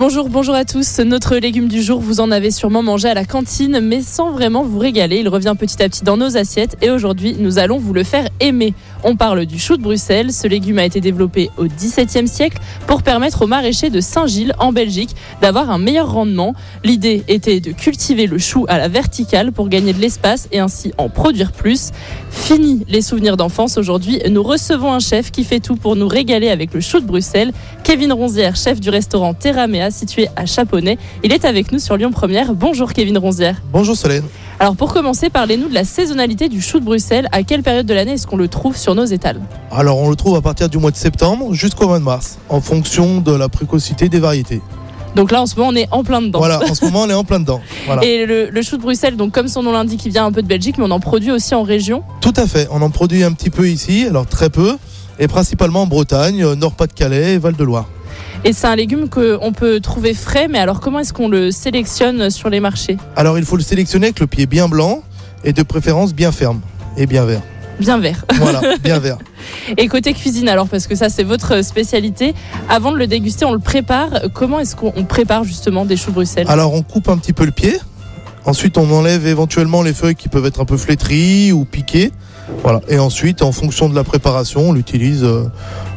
Bonjour, bonjour à tous. Notre légume du jour, vous en avez sûrement mangé à la cantine, mais sans vraiment vous régaler. Il revient petit à petit dans nos assiettes et aujourd'hui, nous allons vous le faire aimer. On parle du chou de Bruxelles. Ce légume a été développé au XVIIe siècle pour permettre aux maraîchers de Saint-Gilles, en Belgique, d'avoir un meilleur rendement. L'idée était de cultiver le chou à la verticale pour gagner de l'espace et ainsi en produire plus. Fini les souvenirs d'enfance. Aujourd'hui, nous recevons un chef qui fait tout pour nous régaler avec le chou de Bruxelles. Kevin Ronzière, chef du restaurant Terramea situé à Chaponnet. Il est avec nous sur Lyon Première. Bonjour Kevin Ronzière. Bonjour Solène. Alors pour commencer, parlez-nous de la saisonnalité du chou de Bruxelles. À quelle période de l'année est-ce qu'on le trouve sur nos étals? Alors on le trouve à partir du mois de septembre jusqu'au mois de mars, en fonction de la précocité des variétés. Donc là en ce moment on est en plein dedans. Voilà, en ce moment on est en plein dedans. Voilà. Et le, le chou de Bruxelles, donc comme son nom l'indique, il vient un peu de Belgique, mais on en produit aussi en région? Tout à fait, on en produit un petit peu ici, alors très peu, et principalement en Bretagne, euh, Nord-Pas-de-Calais et Val-de-Loire. Et c'est un légume qu'on peut trouver frais, mais alors comment est-ce qu'on le sélectionne sur les marchés Alors il faut le sélectionner avec le pied bien blanc et de préférence bien ferme et bien vert. Bien vert. Voilà, bien vert. Et côté cuisine alors, parce que ça c'est votre spécialité, avant de le déguster, on le prépare. Comment est-ce qu'on prépare justement des choux Bruxelles Alors on coupe un petit peu le pied, ensuite on enlève éventuellement les feuilles qui peuvent être un peu flétries ou piquées. Voilà. Et ensuite, en fonction de la préparation, on l'utilise euh,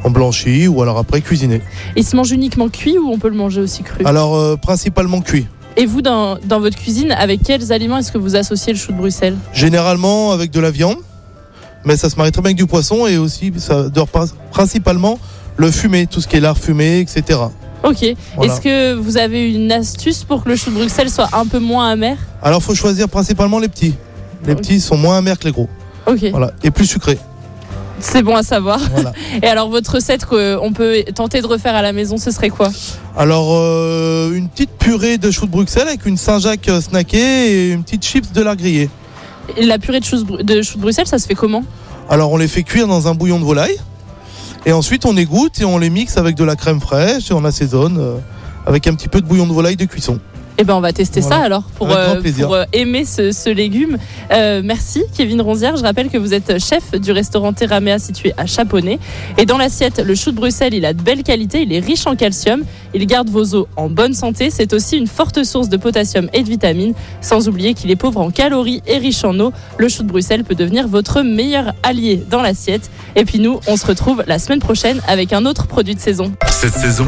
en blanchi ou alors après cuisiné. Il se mange uniquement cuit ou on peut le manger aussi cru? Alors euh, principalement cuit. Et vous, dans, dans votre cuisine, avec quels aliments est-ce que vous associez le chou de Bruxelles? Généralement avec de la viande, mais ça se marie très bien avec du poisson et aussi ça dort principalement le fumé, tout ce qui est lard fumé, etc. Ok. Voilà. Est-ce que vous avez une astuce pour que le chou de Bruxelles soit un peu moins amer? Alors faut choisir principalement les petits. Les petits sont moins amers que les gros. Ok, Voilà. Et plus sucrés. C'est bon à savoir. Voilà. Et alors votre recette qu'on peut tenter de refaire à la maison, ce serait quoi? Alors euh, une petite purée de choux de Bruxelles avec une Saint-Jacques euh, snackée et une petite chips de lard grillé. Et La purée de chou de de Bruxelles, ça se fait comment? Alors on les fait cuire dans un bouillon de volaille. Et ensuite on égoutte et on les mixe avec de la crème fraîche et on assaisonne euh, avec un petit peu de bouillon de volaille de cuisson. Eh ben on va tester Voilà. ça alors pour, euh, pour, euh, aimer ce, ce légume. Euh, merci Kevin Ronzière. Je rappelle que vous êtes chef du restaurant Terramea situé à Chaponnet. Et dans l'assiette, le chou de Bruxelles, il a de belles qualités, il est riche en calcium, il garde vos os en bonne santé. C'est aussi une forte source de potassium et de vitamines. Sans oublier qu'il est pauvre en calories et riche en eau. Le chou de Bruxelles peut devenir votre meilleur allié dans l'assiette. Et puis nous, on se retrouve la semaine prochaine avec un autre produit de saison. Cette saison,